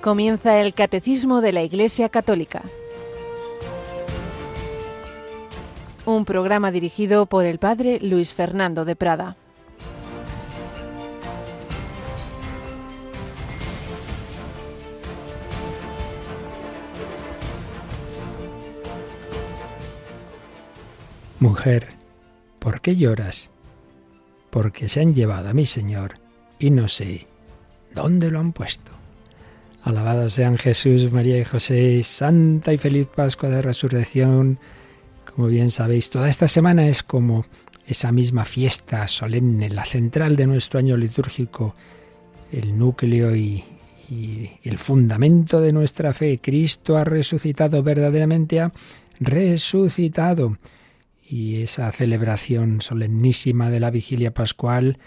Comienza el Catecismo de la Iglesia Católica. Un programa dirigido por el Padre Luis Fernando de Prada. Mujer, ¿por qué lloras? Porque se han llevado a mi Señor y no sé dónde lo han puesto. Alabados sean Jesús, María y José, Santa y feliz Pascua de Resurrección. Como bien sabéis, toda esta semana es como esa misma fiesta solemne, la central de nuestro año litúrgico, el núcleo y, y el fundamento de nuestra fe. Cristo ha resucitado, verdaderamente ha resucitado. Y esa celebración solemnísima de la vigilia pascual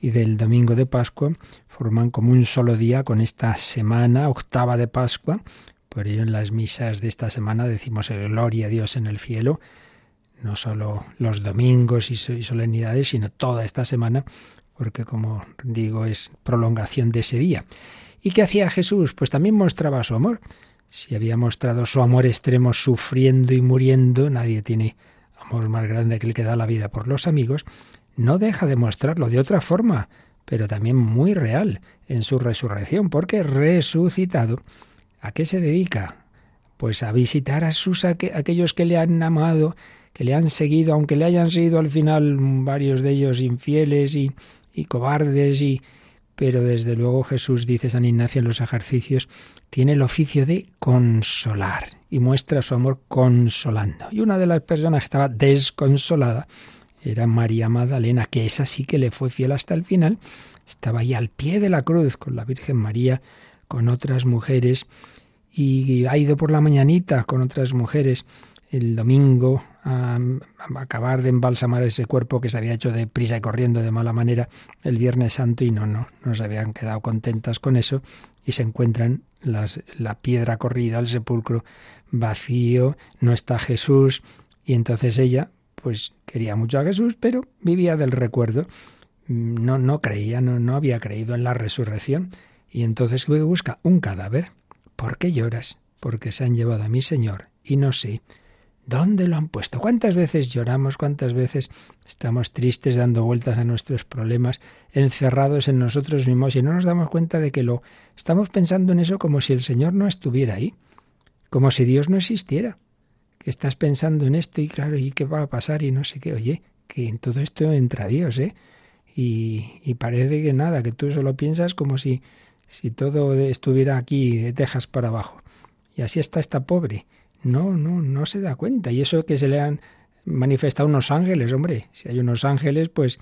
y del domingo de Pascua forman como un solo día con esta semana, octava de Pascua. Por ello en las misas de esta semana decimos el gloria a Dios en el cielo, no solo los domingos y solemnidades, sino toda esta semana, porque como digo es prolongación de ese día. ¿Y qué hacía Jesús? Pues también mostraba su amor. Si había mostrado su amor extremo sufriendo y muriendo, nadie tiene amor más grande que el que da la vida por los amigos, no deja de mostrarlo de otra forma, pero también muy real en su resurrección, porque resucitado, ¿a qué se dedica? Pues a visitar a sus aquellos que le han amado, que le han seguido, aunque le hayan sido al final varios de ellos infieles y, cobardes y pero desde luego Jesús, dice San Ignacio en los ejercicios, tiene el oficio de consolar y muestra su amor consolando. Y una de las personas que estaba desconsolada era María Magdalena, que esa sí que le fue fiel hasta el final, estaba ahí al pie de la cruz con la Virgen María, con otras mujeres, y ha ido por la mañanita con otras mujeres. El domingo a, acabar de embalsamar ese cuerpo que se había hecho de prisa y corriendo de mala manera el Viernes Santo y no, no, no se habían quedado contentas con eso y se encuentran las, la piedra corrida, el sepulcro vacío, no está Jesús y entonces ella pues quería mucho a Jesús, pero vivía del recuerdo. No, no creía, no, no había creído en la resurrección. Y entonces busca un cadáver. ¿Por qué lloras? Porque se han llevado a mi Señor y no sé dónde lo han puesto. ¿Cuántas veces lloramos? ¿Cuántas veces estamos tristes dando vueltas a nuestros problemas, encerrados en nosotros mismos y no nos damos cuenta de que lo estamos pensando en eso como si el Señor no estuviera ahí, como si Dios no existiera? Que estás pensando en esto y claro, ¿y qué va a pasar? Y no sé qué. Oye, que en todo esto entra Dios, ¿eh? Y, y parece que nada, que tú solo piensas como si, si todo estuviera aquí de Texas para abajo. Y así está esta pobre. No, no, no se da cuenta. Y eso que se le han manifestado unos ángeles, hombre, si hay unos ángeles, pues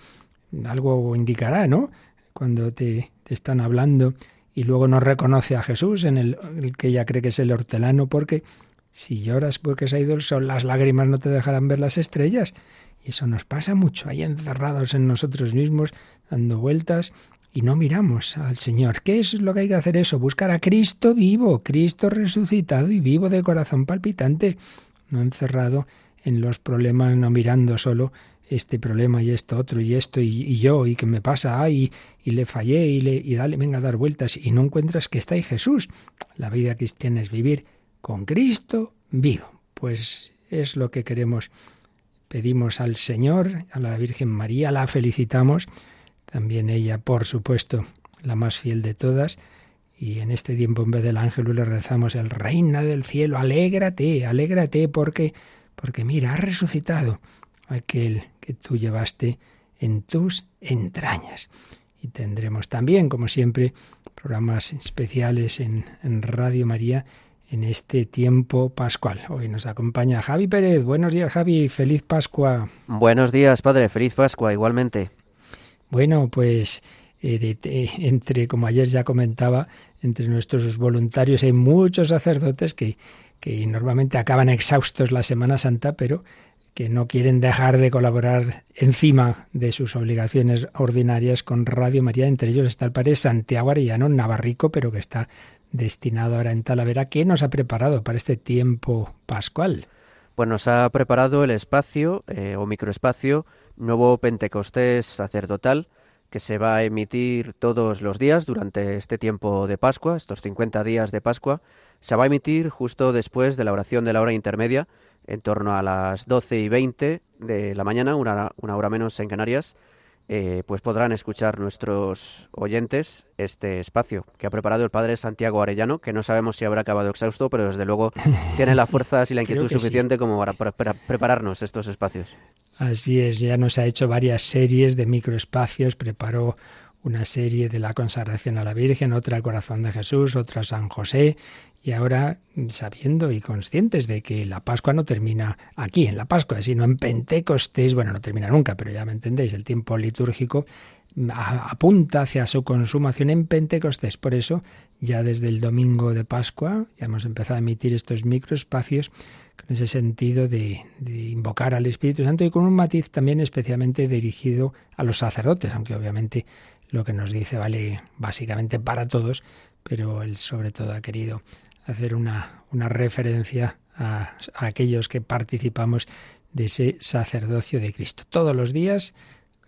algo indicará, ¿no? Cuando te, te están hablando y luego no reconoce a Jesús en el, el que ella cree que es el hortelano porque si lloras porque se ha ido el sol, las lágrimas no te dejarán ver las estrellas. Y eso nos pasa mucho, ahí encerrados en nosotros mismos, dando vueltas y no miramos al Señor. ¿Qué es lo que hay que hacer eso? Buscar a Cristo vivo, Cristo resucitado y vivo de corazón palpitante, no encerrado en los problemas, no mirando solo este problema y esto otro y esto y, yo y qué me pasa ay y, le fallé y le y dale venga a dar vueltas y no encuentras que está ahí Jesús. La vida cristiana es vivir con Cristo vivo. Pues es lo que queremos. Pedimos al Señor, a la Virgen María, la felicitamos, también ella, por supuesto, la más fiel de todas, y en este tiempo en vez del ángel le rezamos el Reina del cielo, alégrate, alégrate porque porque mira, ha resucitado aquel que tú llevaste en tus entrañas. Y tendremos también, como siempre, programas especiales en, en Radio María en este tiempo pascual. Hoy nos acompaña Javi Pérez. Buenos días, Javi. Feliz Pascua. Buenos días, padre. Feliz Pascua, igualmente. Bueno, pues eh, entre, como ayer ya comentaba, entre nuestros voluntarios hay muchos sacerdotes que, que normalmente acaban exhaustos la Semana Santa, pero que no quieren dejar de colaborar encima de sus obligaciones ordinarias con Radio María. Entre ellos está el padre Santiago Arellano Navarrico, pero que está destinado ahora en Talavera. ¿Qué nos ha preparado para este tiempo pascual? Pues nos ha preparado el espacio eh, o microespacio Nuevo Pentecostés Sacerdotal que se va a emitir todos los días durante este tiempo de Pascua, estos 50 días de Pascua. Se va a emitir justo después de la oración de la hora intermedia, en torno a las 12 y 20 de la mañana, una, una hora menos en Canarias, eh, pues podrán escuchar nuestros oyentes este espacio que ha preparado el padre Santiago Arellano, que no sabemos si habrá acabado exhausto, pero desde luego tiene las fuerzas y la inquietud suficiente como para, prepararnos estos espacios. Así es, ya nos ha hecho varias series de microespacios, preparó una serie de la consagración a la Virgen, otra al corazón de Jesús, otra a San José, y ahora sabiendo y conscientes de que la Pascua no termina aquí, en la Pascua, sino en Pentecostés, bueno, no termina nunca, pero ya me entendéis, el tiempo litúrgico apunta hacia su consumación en Pentecostés. Por eso, ya desde el domingo de Pascua, ya hemos empezado a emitir estos microespacios con ese sentido de, de, invocar al Espíritu Santo y con un matiz también especialmente dirigido a los sacerdotes, aunque obviamente lo que nos dice vale básicamente para todos, pero él sobre todo ha querido hacer una, una referencia a, aquellos que participamos de ese sacerdocio de Cristo. Todos los días,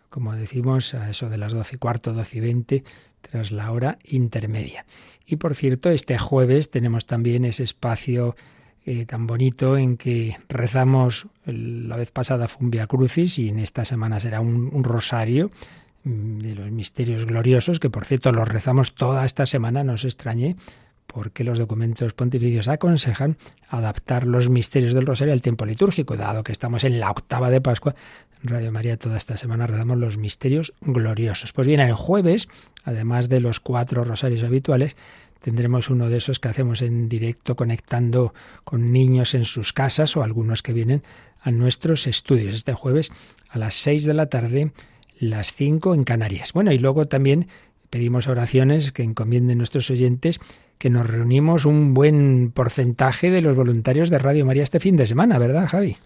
como decimos, a eso de las doce y cuarto, doce y veinte, tras la hora intermedia. Y por cierto, este jueves tenemos también ese espacio eh, tan bonito en que rezamos, la vez pasada fue un Via Crucis y en esta semana será un, rosario mm, de los misterios gloriosos, que por cierto los rezamos toda esta semana, no os extrañe, porque los documentos pontificios aconsejan adaptar los misterios del rosario al tiempo litúrgico, dado que estamos en la octava de Pascua. Radio María toda esta semana rezamos los misterios gloriosos. Pues bien, el jueves, además de los cuatro rosarios habituales, tendremos uno de esos que hacemos en directo conectando con niños en sus casas o algunos que vienen a nuestros estudios. Este jueves a las seis de la tarde, las cinco en Canarias. Bueno, y luego también pedimos oraciones que encomienden nuestros oyentes que nos reunimos un buen porcentaje de los voluntarios de Radio María este fin de semana, ¿verdad, Javi?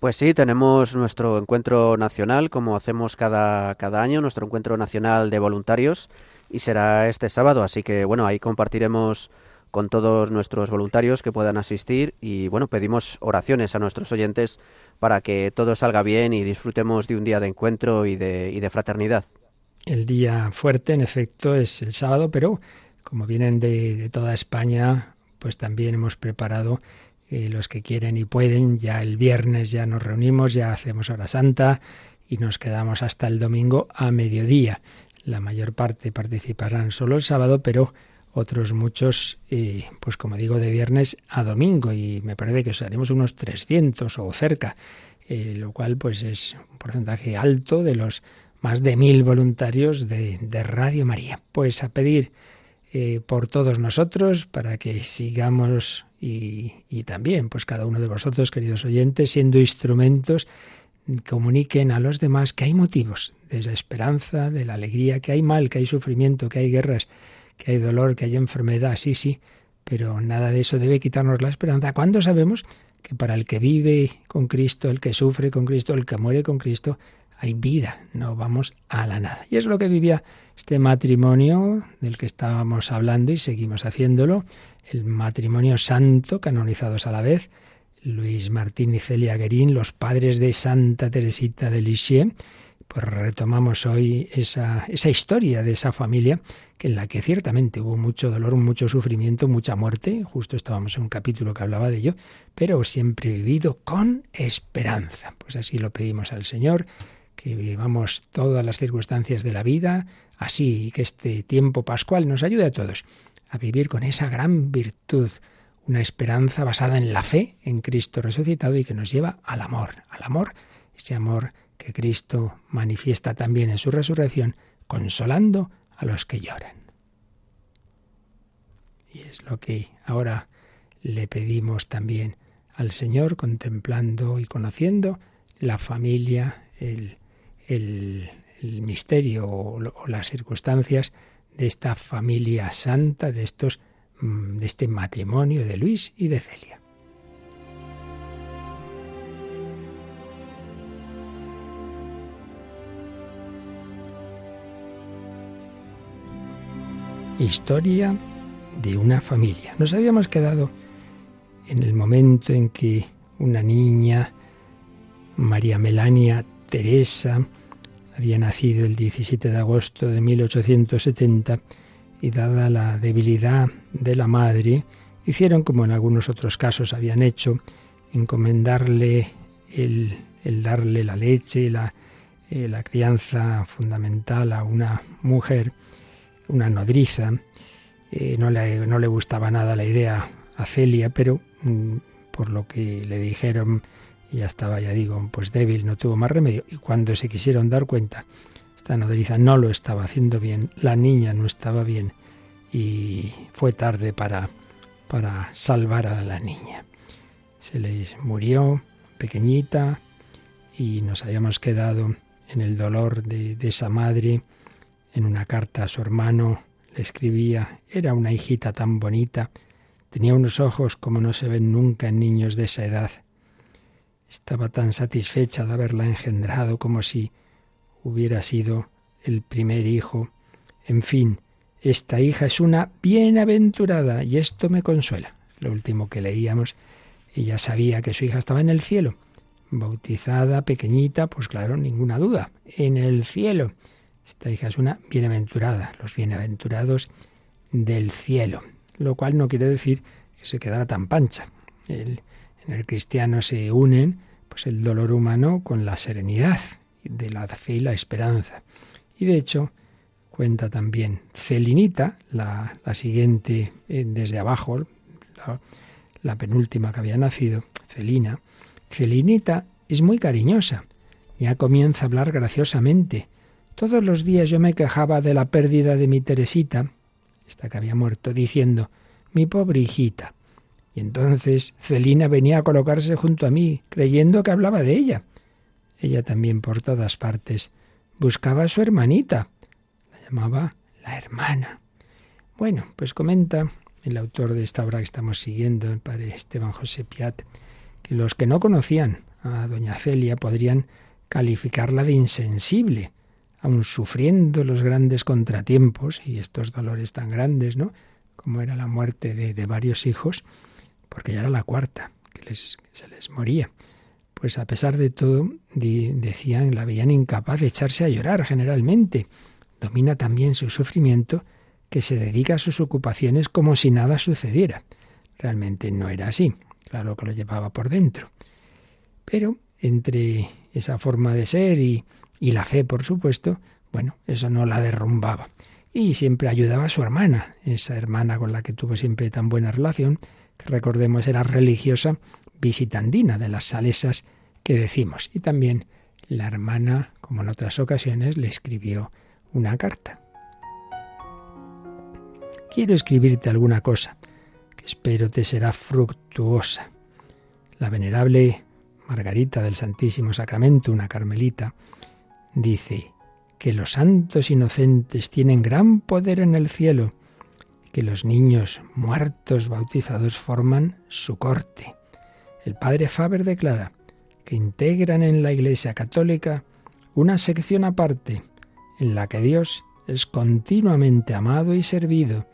Pues sí, tenemos nuestro encuentro nacional, como hacemos cada, cada año, nuestro encuentro nacional de voluntarios, y será este sábado, así que bueno, ahí compartiremos con todos nuestros voluntarios que puedan asistir y bueno, pedimos oraciones a nuestros oyentes para que todo salga bien y disfrutemos de un día de encuentro y de, y de fraternidad. El día fuerte, en efecto, es el sábado, pero como vienen de, toda España, pues también hemos preparado eh, los que quieren y pueden. Ya el viernes ya nos reunimos, ya hacemos hora santa y nos quedamos hasta el domingo a mediodía. La mayor parte participarán solo el sábado, pero otros muchos, eh, pues como digo, de viernes a domingo y me parece que haremos unos 300 o cerca, eh, lo cual pues es un porcentaje alto de los más de mil voluntarios de, de Radio María. Pues a pedir eh, por todos nosotros para que sigamos y, y, también, pues cada uno de vosotros, queridos oyentes, siendo instrumentos, comuniquen a los demás que hay motivos de la esperanza, de la alegría, que hay mal, que hay sufrimiento, que hay guerras, que hay dolor, que hay enfermedad, sí, sí, pero nada de eso debe quitarnos la esperanza. cuando sabemos que para el que vive con Cristo, el que sufre con Cristo, el que muere con Cristo, hay vida, no vamos a la nada. Y es lo que vivía este matrimonio del que estábamos hablando y seguimos haciéndolo, el matrimonio santo, canonizados a la vez, Luis Martín y Celia Guerín, los padres de Santa Teresita de Lisieux, pues retomamos hoy esa, esa historia de esa familia que en la que ciertamente hubo mucho dolor, mucho sufrimiento, mucha muerte, justo estábamos en un capítulo que hablaba de ello, pero siempre vivido con esperanza. Pues así lo pedimos al Señor, que vivamos todas las circunstancias de la vida, así que este tiempo pascual nos ayude a todos a vivir con esa gran virtud, una esperanza basada en la fe en Cristo resucitado y que nos lleva al amor, al amor, ese amor que Cristo manifiesta también en su resurrección, consolando a los que lloran. Y es lo que ahora le pedimos también al Señor, contemplando y conociendo la familia, el el, misterio o, las circunstancias de esta familia santa, de estos mm, de este matrimonio de Luis y de Celia. Historia de una familia. Nos habíamos quedado en el momento en que una niña, María Melania Teresa, Había nacido el 17 de agosto de 1870 y dada la debilidad de la madre, hicieron como en algunos otros casos habían hecho, encomendarle el, darle la leche, la, eh, la crianza fundamental a una mujer, una nodriza. Eh, no, le, no, le, gustaba nada la idea a Celia, pero mm, por lo que le dijeron, ya estaba, ya digo, pues débil, no tuvo más remedio. Y cuando se quisieron dar cuenta, esta nodriza no lo estaba haciendo bien, la niña no estaba bien y fue tarde para, para salvar a la niña. Se les murió pequeñita y nos habíamos quedado en el dolor de, de esa madre. En una carta a su hermano le escribía, era una hijita tan bonita, tenía unos ojos como no se ven nunca en niños de esa edad. Estaba tan satisfecha de haberla engendrado como si hubiera sido el primer hijo. En fin, esta hija es una bienaventurada y esto me consuela. Lo último que leíamos, ella sabía que su hija estaba en el cielo bautizada, pequeñita, pues claro, ninguna duda, en el cielo. Esta hija es una bienaventurada, los bienaventurados del cielo, lo cual no quiere decir que se quedara tan pancha. En el cristiano se unen pues el dolor humano con la serenidad de la fe y la esperanza. Y de hecho, cuenta también Celinita, la, siguiente eh, desde abajo, la, la penúltima que había nacido, Celina, Celinita es muy cariñosa. Ya comienza a hablar graciosamente. Todos los días yo me quejaba de la pérdida de mi Teresita, esta que había muerto, diciendo, mi pobre hijita. Y entonces Celina venía a colocarse junto a mí, creyendo que hablaba de ella. Ella también por todas partes buscaba a su hermanita. La llamaba la hermana. Bueno, pues comenta el autor de esta obra que estamos siguiendo, el padre Esteban José Piat, que los que no conocían a doña Celia podrían calificarla de insensible, aun sufriendo los grandes contratiempos y estos dolores tan grandes, ¿no? Como era la muerte de, varios hijos, porque ya era la cuarta, que les, se les moría. Pues a pesar de todo, decían, la veían incapaz de echarse a llorar generalmente. Domina también su sufrimiento, que se dedica a sus ocupaciones como si nada sucediera. Realmente no era así claro que lo llevaba por dentro. Pero entre esa forma de ser y, la fe, por supuesto, bueno, eso no la derrumbaba. Y siempre ayudaba a su hermana, esa hermana con la que tuvo siempre tan buena relación, que recordemos era religiosa visitandina de las salesas que decimos. Y también la hermana, como en otras ocasiones, le escribió una carta. Quiero escribirte alguna cosa espero te será fructuosa. La venerable Margarita del Santísimo Sacramento, una carmelita, dice que los santos inocentes tienen gran poder en el cielo, que los niños muertos bautizados forman su corte. El padre Faber declara que integran en la Iglesia Católica una sección aparte en la que Dios es continuamente amado y servido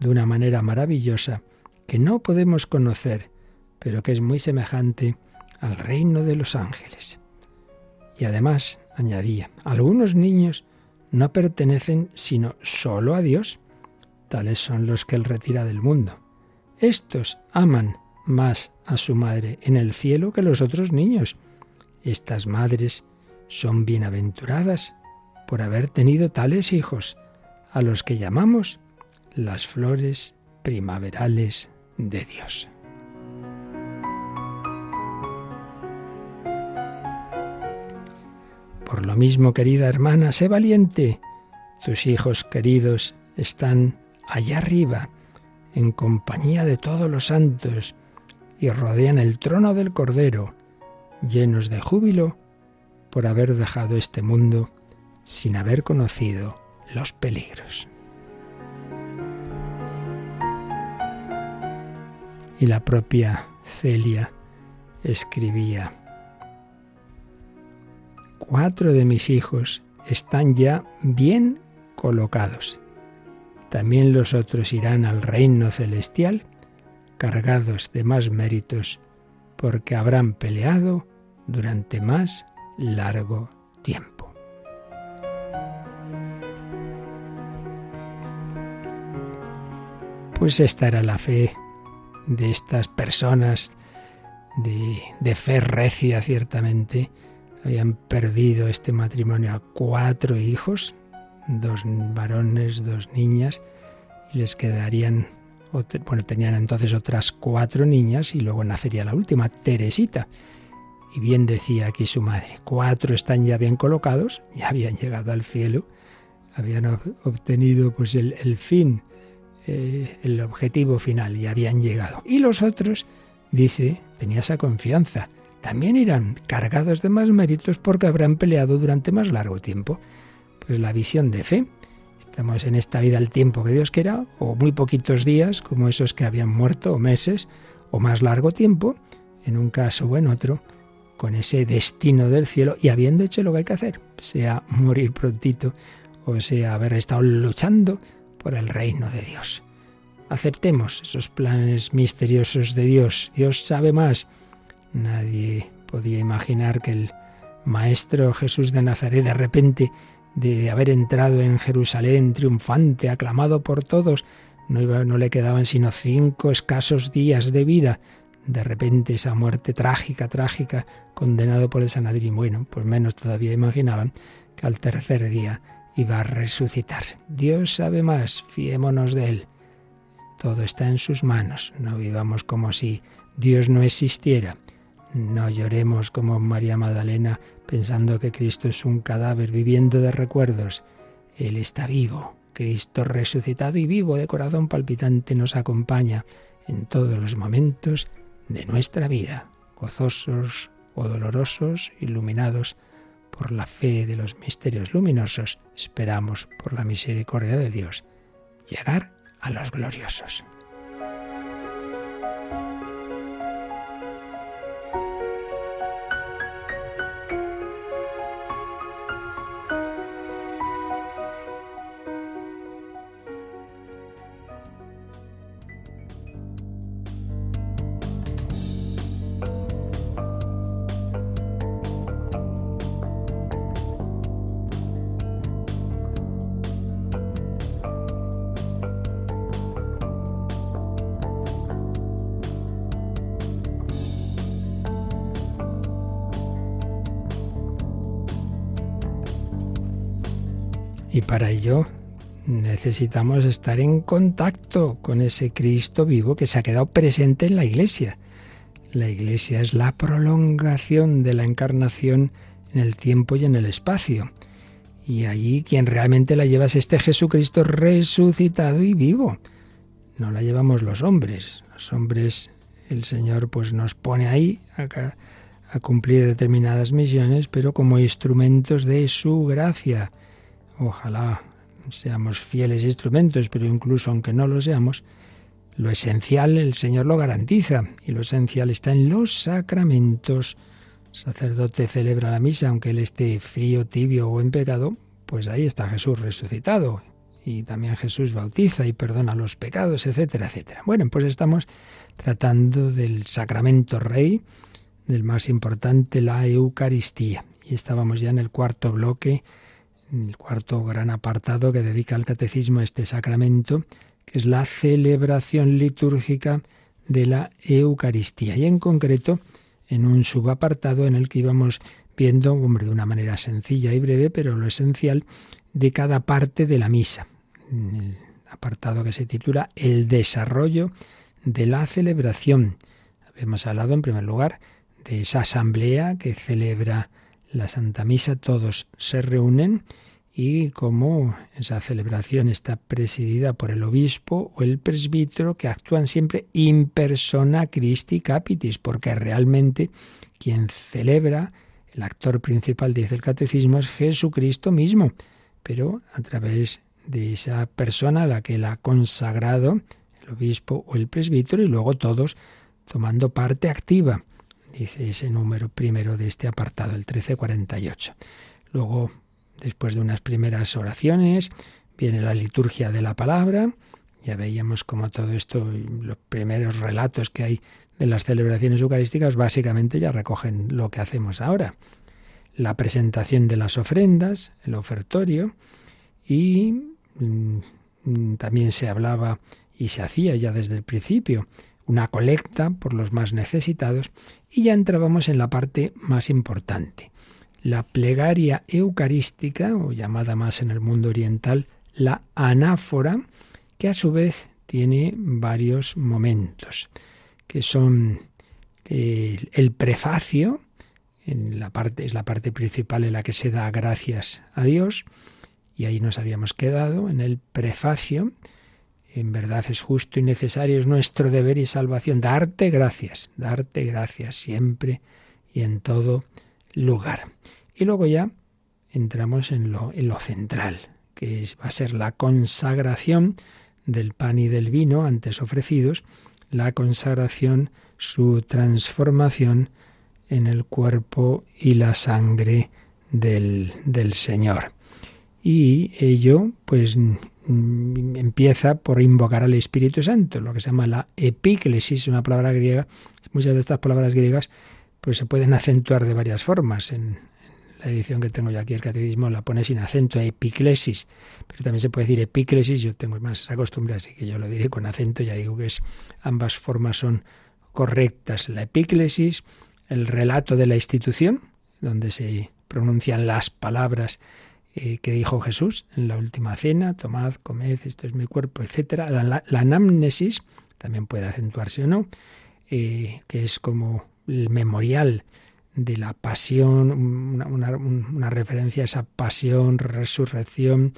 de una manera maravillosa que no podemos conocer, pero que es muy semejante al reino de los ángeles. Y además, añadía, algunos niños no pertenecen sino solo a Dios, tales son los que Él retira del mundo. Estos aman más a su madre en el cielo que los otros niños. Estas madres son bienaventuradas por haber tenido tales hijos, a los que llamamos las flores primaverales de Dios. Por lo mismo, querida hermana, sé valiente. Tus hijos queridos están allá arriba, en compañía de todos los santos, y rodean el trono del Cordero, llenos de júbilo por haber dejado este mundo sin haber conocido los peligros. y la propia Celia escribía, Cuatro de mis hijos están ya bien colocados también los otros irán al reino celestial cargados de más méritos, porque habrán peleado durante más largo tiempo. Pues esta era la fe de estas personas de, fe recia, ciertamente. Habían perdido este matrimonio a cuatro hijos, dos varones, dos niñas, y les quedarían, bueno, tenían entonces otras cuatro niñas y luego nacería la última, Teresita. Y bien decía aquí su madre, cuatro están ya bien colocados, ya habían llegado al cielo, habían obtenido pues el, fin, eh, el objetivo final, y habían llegado. Y los otros, dice, tenía esa confianza, también irán cargados de más méritos porque habrán peleado durante más largo tiempo. Pues la visión de fe. Estamos en esta vida el tiempo que Dios quiera, o muy poquitos días, como esos que habían muerto, o meses, o más largo tiempo, en un caso o en otro, con ese destino del cielo y habiendo hecho lo que hay que hacer, sea morir prontito o sea haber estado luchando por el reino de Dios. Aceptemos esos planes misteriosos de Dios. Dios sabe más. Nadie podía imaginar que el Maestro Jesús de Nazaret de repente de haber entrado en Jerusalén triunfante, aclamado por todos, no, no le quedaban sino cinco escasos días de vida de repente esa muerte trágica, trágica, condenado por el Sanadrín. Bueno, pues menos todavía imaginaban que al tercer día iba a resucitar. Dios sabe más, fiémonos de Él. Todo está en sus manos. No vivamos como si Dios no existiera. No lloremos como María Magdalena pensando que Cristo es un cadáver viviendo de recuerdos. Él está vivo. Cristo resucitado y vivo de corazón palpitante nos acompaña en todos los momentos de nuestra vida, gozosos o dolorosos, iluminados por la fe de los misterios luminosos, esperamos por la misericordia de Dios llegar a los gloriosos. Para ello necesitamos estar en contacto con ese Cristo vivo que se ha quedado presente en la Iglesia. La Iglesia es la prolongación de la encarnación en el tiempo y en el espacio. Y allí quien realmente la lleva es este Jesucristo resucitado y vivo. No la llevamos los hombres. Los hombres, el Señor pues nos pone ahí a, a cumplir determinadas misiones, pero como instrumentos de su gracia Ojalá seamos fieles instrumentos, pero incluso aunque no lo seamos, lo esencial el Señor lo garantiza y lo esencial está en los sacramentos. Sacerdote celebra la misa, aunque él esté frío, tibio o en pecado, pues ahí está Jesús resucitado. Y también Jesús bautiza y perdona los pecados, etcétera, etcétera. Bueno, pues estamos tratando del sacramento rey, del más importante, la Eucaristía. Y estábamos ya en el cuarto bloque el cuarto gran apartado que dedica el catecismo a este sacramento, que es la celebración litúrgica de la Eucaristía. Y en concreto, en un subapartado en el que íbamos viendo, hombre, de una manera sencilla y breve, pero lo esencial de cada parte de la misa. El apartado que se titula El desarrollo de la celebración. Habíamos hablado, en primer lugar, de esa asamblea que celebra la Santa Misa, todos se reúnen y cómo esa celebración está presidida por el obispo o el presbítero que actúan siempre in persona Christi Capitis, porque realmente quien celebra, el actor principal, dice el catecismo, es Jesucristo mismo, pero a través de esa persona a la que él ha consagrado, el obispo o el presbítero, y luego todos tomando parte activa, dice ese número primero de este apartado, el 1348. Luego Después de unas primeras oraciones viene la liturgia de la palabra. Ya veíamos como todo esto, los primeros relatos que hay de las celebraciones eucarísticas básicamente ya recogen lo que hacemos ahora. La presentación de las ofrendas, el ofertorio y mm, también se hablaba y se hacía ya desde el principio una colecta por los más necesitados y ya entrábamos en la parte más importante, la plegaria eucarística, o llamada más en el mundo oriental la anáfora, que a su vez tiene varios momentos, que son el, prefacio, en la parte, es la parte principal en la que se da gracias a Dios, y ahí nos habíamos quedado, en el prefacio, en verdad es justo y necesario, es nuestro deber y salvación, darte gracias, darte gracias siempre y en todo lugar. Y luego ya entramos en lo, en lo central, que va a ser la consagración del pan y del vino antes ofrecidos, la consagración, su transformación en el cuerpo y la sangre del, del Señor. Y ello, pues, mm, empieza por invocar al Espíritu Santo, lo que se llama la epíclesis, una palabra griega. Muchas de estas palabras griegas pues se pueden acentuar de varias formas. En, la edición que tengo yo aquí, el catecismo, la pone sin acento, epiclesis, pero también se puede decir epíclesis, yo tengo más esa costumbre, así que yo lo diré con acento, ya digo que es, ambas formas son correctas. La epíclesis, el relato de la institución, donde se pronuncian las palabras eh, que dijo Jesús en la última cena, tomad, comed, esto es mi cuerpo, etc. La, anamnesis, también puede acentuarse o no, eh, que es como el memorial de la pasión, una, referencia a esa pasión, resurrección,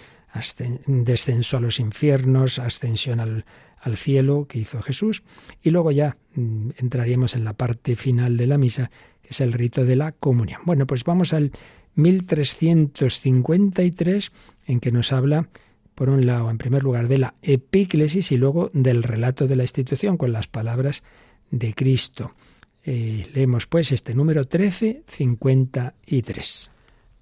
descenso a los infiernos, ascensión al, al cielo que hizo Jesús. Y luego ya mm, entraríamos en la parte final de la misa, que es el rito de la comunión. Bueno, pues vamos al 1353, en que nos habla, por un lado, en primer lugar, de la epíclesis y luego del relato de la institución con las palabras de Cristo. Eh, leemos pues este número 1353.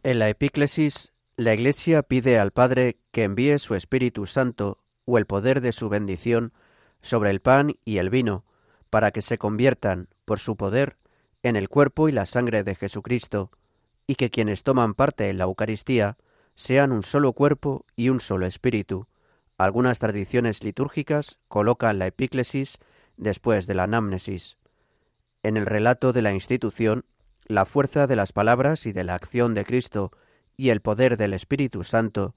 En la epíclesis, la Iglesia pide al Padre que envíe su Espíritu Santo o el poder de su bendición sobre el pan y el vino, para que se conviertan, por su poder, en el cuerpo y la sangre de Jesucristo, y que quienes toman parte en la Eucaristía sean un solo cuerpo y un solo espíritu. Algunas tradiciones litúrgicas colocan la epíclesis después de la anamnesis. En el relato de la institución, la fuerza de las palabras y de la acción de Cristo y el poder del Espíritu Santo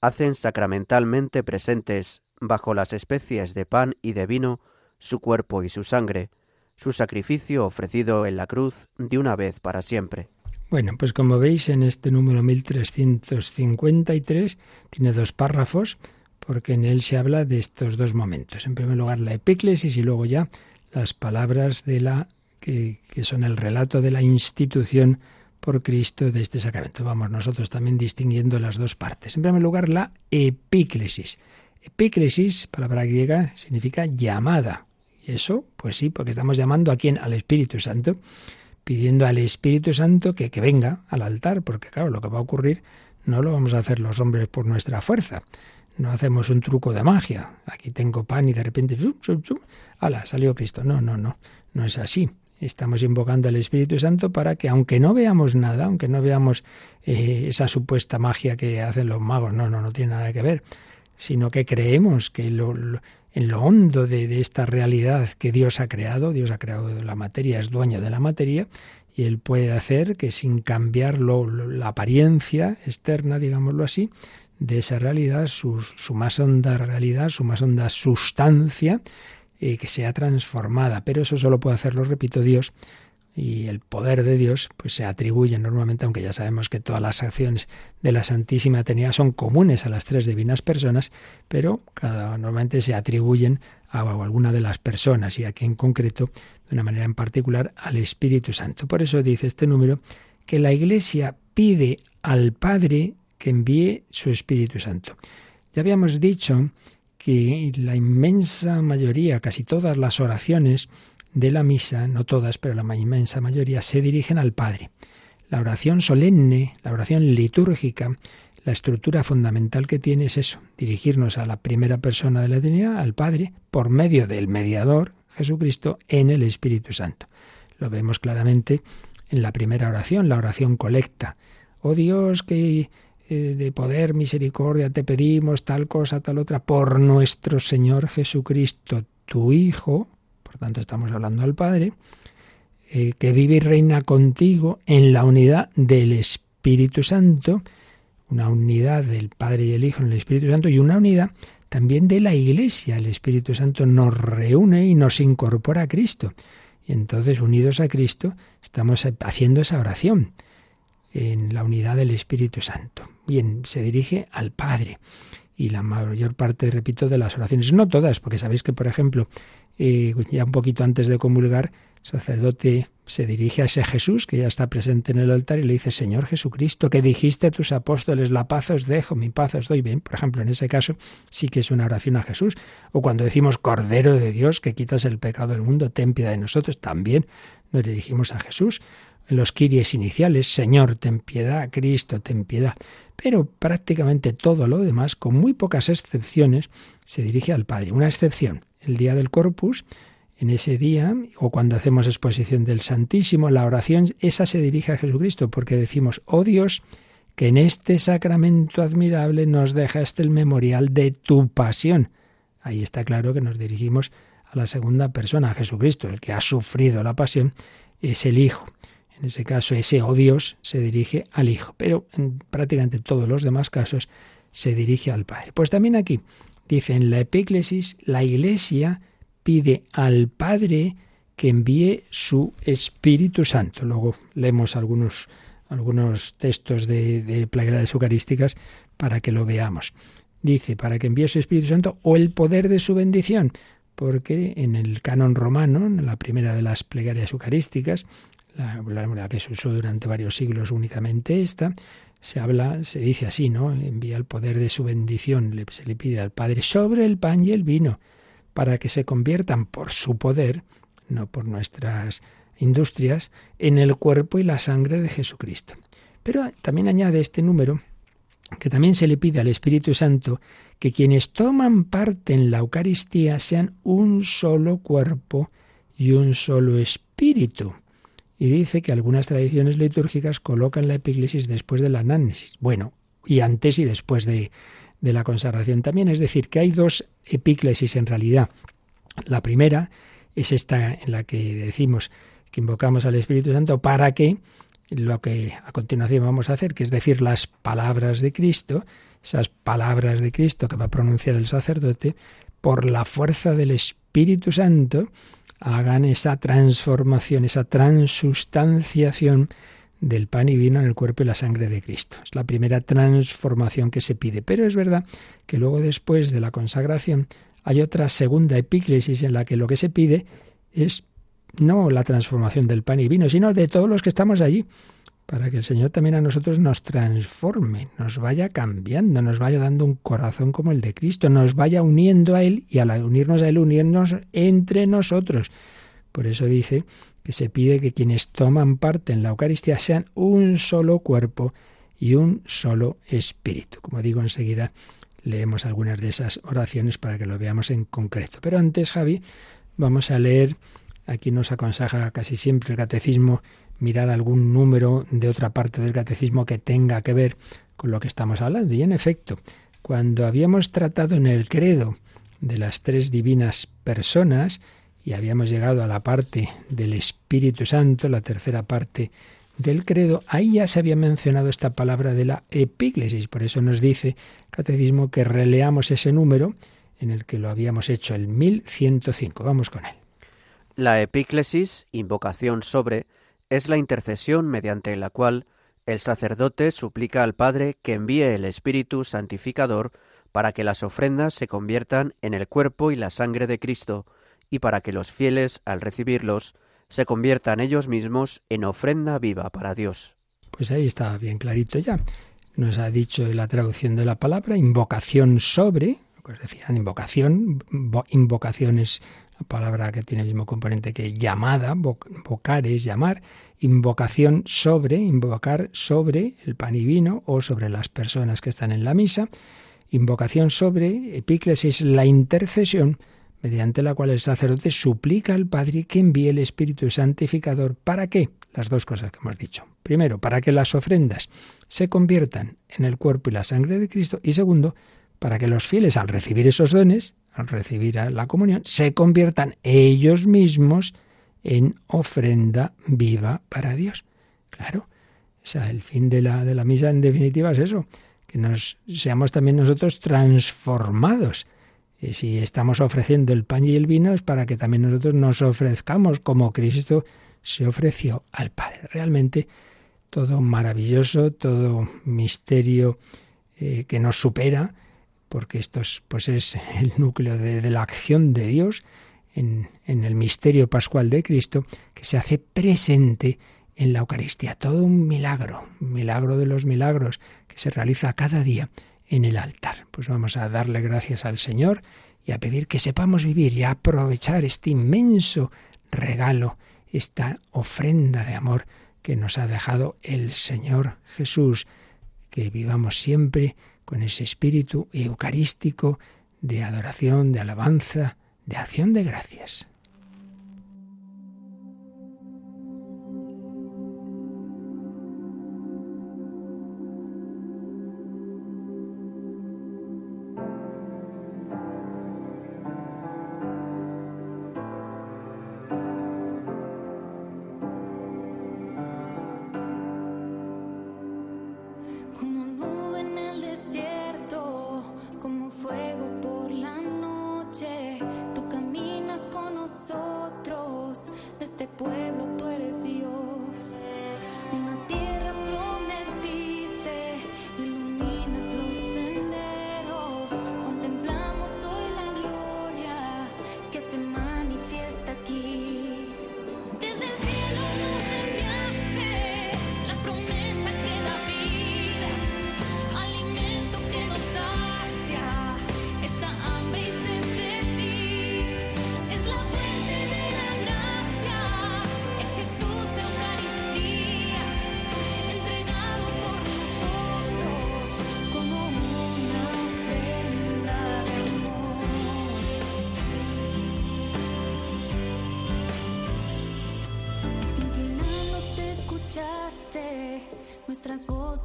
hacen sacramentalmente presentes, bajo las especies de pan y de vino, su cuerpo y su sangre, su sacrificio ofrecido en la cruz de una vez para siempre. Bueno, pues como veis en este número 1353 tiene dos párrafos porque en él se habla de estos dos momentos. En primer lugar la epíclesis y luego ya las palabras de la que, son el relato de la institución por Cristo de este sacramento. Vamos nosotros también distinguiendo las dos partes. En primer lugar, la epíclesis. Epíclesis, palabra griega, significa llamada. Y eso, pues sí, porque estamos llamando a quién? Al Espíritu Santo, pidiendo al Espíritu Santo que, que venga al altar, porque claro, lo que va a ocurrir no lo vamos a hacer los hombres por nuestra fuerza. No hacemos un truco de magia. Aquí tengo pan y de repente, ¡ala! Salió Cristo. No, no, no. No es así. Estamos invocando al Espíritu Santo para que, aunque no veamos nada, aunque no veamos eh, esa supuesta magia que hacen los magos, no, no, no tiene nada que ver, sino que creemos que en lo hondo de, esta realidad que Dios ha creado, Dios ha creado la materia, es dueño de la materia, y Él puede hacer que sin cambiar la apariencia externa, digámoslo así, de esa realidad, su más honda realidad, su más honda sustancia, y que sea transformada. Pero eso solo puede hacerlo, repito, Dios. Y el poder de Dios pues se atribuye normalmente, aunque ya sabemos que todas las acciones de la Santísima Trinidad son comunes a las tres divinas personas, pero cada, normalmente se atribuyen a alguna de las personas y aquí en concreto, de una manera en particular, al Espíritu Santo. Por eso dice este número que la Iglesia pide al Padre que envíe su Espíritu Santo. Ya habíamos dicho que la inmensa mayoría, casi todas las oraciones de la misa, no todas, pero la inmensa mayoría, se dirigen al Padre. La oración solemne, la oración litúrgica, la estructura fundamental que tiene es eso, dirigirnos a la primera persona de la Trinidad, al Padre, por medio del mediador, Jesucristo, en el Espíritu Santo. Lo vemos claramente en la primera oración, la oración colecta. Oh Dios, que eh, de poder, misericordia, te pedimos tal cosa, tal otra, por nuestro Señor Jesucristo, tu Hijo, por tanto estamos hablando al Padre, eh, que vive y reina contigo en la unidad del Espíritu Santo, una unidad del Padre y el Hijo en el Espíritu Santo y una unidad también de la Iglesia. El Espíritu Santo nos reúne y nos incorpora a Cristo. Y entonces, unidos a Cristo, estamos haciendo esa oración en la unidad del Espíritu Santo. Bien, se dirige al Padre. Y la mayor parte, repito, de las oraciones, no todas, porque sabéis que, por ejemplo, eh, ya un poquito antes de comulgar, sacerdote se dirige a ese Jesús que ya está presente en el altar y le dice, Señor Jesucristo, que dijiste a tus apóstoles, la paz os dejo, mi paz os doy bien. Por ejemplo, en ese caso sí que es una oración a Jesús. O cuando decimos, Cordero de Dios, que quitas el pecado del mundo, ten piedad de nosotros, también nos dirigimos a Jesús. En los kiries iniciales, Señor, ten piedad, Cristo, ten piedad. Pero prácticamente todo lo demás, con muy pocas excepciones, se dirige al Padre. Una excepción, el día del Corpus, en ese día o cuando hacemos exposición del Santísimo, la oración esa se dirige a Jesucristo porque decimos, oh Dios, que en este sacramento admirable nos dejaste el memorial de tu pasión. Ahí está claro que nos dirigimos a la segunda persona, a Jesucristo, el que ha sufrido la pasión, es el Hijo. En ese caso, ese oh Dios se dirige al Hijo, pero en prácticamente todos los demás casos se dirige al Padre. Pues también aquí dice en la epíclesis, la Iglesia pide al Padre que envíe su Espíritu Santo. Luego leemos algunos, algunos textos de, de plegarias eucarísticas para que lo veamos. Dice, para que envíe su Espíritu Santo o el poder de su bendición, porque en el canon romano, en la primera de las plegarias eucarísticas, la, la, que se usó durante varios siglos únicamente esta, se habla, se dice así, ¿no? Envía el poder de su bendición, se le pide al Padre sobre el pan y el vino para que se conviertan por su poder, no por nuestras industrias, en el cuerpo y la sangre de Jesucristo. Pero también añade este número que también se le pide al Espíritu Santo que quienes toman parte en la Eucaristía sean un solo cuerpo y un solo espíritu. Y dice que algunas tradiciones litúrgicas colocan la epíclesis después de la anánesis. Bueno, y antes y después de, de la consagración también. Es decir, que hay dos epíclesis en realidad. La primera es esta en la que decimos que invocamos al Espíritu Santo para que lo que a continuación vamos a hacer, que es decir las palabras de Cristo, esas palabras de Cristo que va a pronunciar el sacerdote, por la fuerza del Espíritu Santo, hagan esa transformación, esa transustanciación del pan y vino en el cuerpo y la sangre de Cristo. Es la primera transformación que se pide. Pero es verdad que luego después de la consagración hay otra segunda epíclesis en la que lo que se pide es no la transformación del pan y vino, sino de todos los que estamos allí, para que el Señor también a nosotros nos transforme, nos vaya cambiando, nos vaya dando un corazón como el de Cristo, nos vaya uniendo a Él y al unirnos a Él, unirnos entre nosotros. Por eso dice que se pide que quienes toman parte en la Eucaristía sean un solo cuerpo y un solo espíritu. Como digo, enseguida leemos algunas de esas oraciones para que lo veamos en concreto. Pero antes, Javi, vamos a leer, aquí nos aconseja casi siempre el catecismo, mirar algún número de otra parte del catecismo que tenga que ver con lo que estamos hablando. Y en efecto, cuando habíamos tratado en el credo de las tres divinas personas, y habíamos llegado a la parte del Espíritu Santo, la tercera parte del credo, ahí ya se había mencionado esta palabra de la epíclesis. Por eso nos dice el catecismo que releamos ese número en el que lo habíamos hecho, el 1105. Vamos con él. La epíclesis, invocación sobre, es la intercesión mediante la cual el sacerdote suplica al Padre que envíe el Espíritu Santificador para que las ofrendas se conviertan en el cuerpo y la sangre de Cristo, y para que los fieles, al recibirlos, se conviertan ellos mismos en ofrenda viva para Dios. Pues ahí está bien clarito ya. Nos ha dicho la traducción de la palabra invocación sobre, pues decían invocación, invocación es la palabra que tiene el mismo componente que llamada, vocar es llamar, invocación sobre, invocar sobre el pan y vino o sobre las personas que están en la misa, invocación sobre, epíclesis, la intercesión mediante la cual el sacerdote suplica al Padre que envíe el Espíritu Santificador. ¿Para qué? Las dos cosas que hemos dicho. Primero, para que las ofrendas se conviertan en el cuerpo y la sangre de Cristo. Y segundo, para que los fieles al recibir esos dones, recibir la comunión, se conviertan ellos mismos en ofrenda viva para Dios. Claro, o sea, el fin de la, de la misa en definitiva es eso, que nos seamos también nosotros transformados y si estamos ofreciendo el pan y el vino es para que también nosotros nos ofrezcamos como Cristo se ofreció al Padre. Realmente todo maravilloso, todo misterio eh, que nos supera, porque esto es, pues es el núcleo de, la acción de Dios en, en, el misterio pascual de Cristo, que se hace presente en la Eucaristía. Todo un milagro, un milagro de los milagros que se realiza cada día en el altar. Pues vamos a darle gracias al Señor y a pedir que sepamos vivir y aprovechar este inmenso regalo, esta ofrenda de amor que nos ha dejado el Señor Jesús, que vivamos siempre con ese espíritu eucarístico de adoración, de alabanza, de acción de gracias.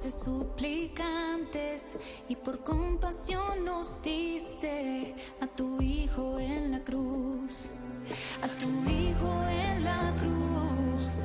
Voces suplicantes y por compasión nos diste a tu Hijo en la cruz, a tu Hijo en la cruz,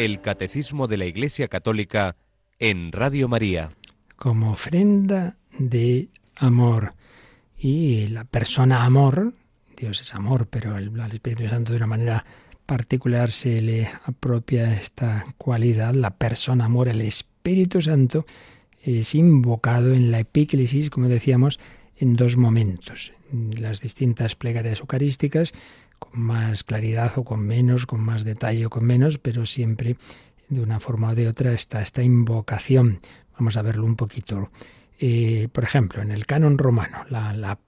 El Catecismo de la Iglesia Católica en Radio María. Como ofrenda de amor. Y la persona amor, Dios es amor, pero el, Espíritu Santo de una manera particular se le apropia esta cualidad, la persona amor, el Espíritu Santo es invocado en la epíclesis, como decíamos, en dos momentos. Las distintas plegarias eucarísticas, con más claridad o con menos, con más detalle o con menos, pero siempre de una forma o de otra está esta invocación. Vamos a verlo un poquito. Eh, por ejemplo, en el canon romano, la,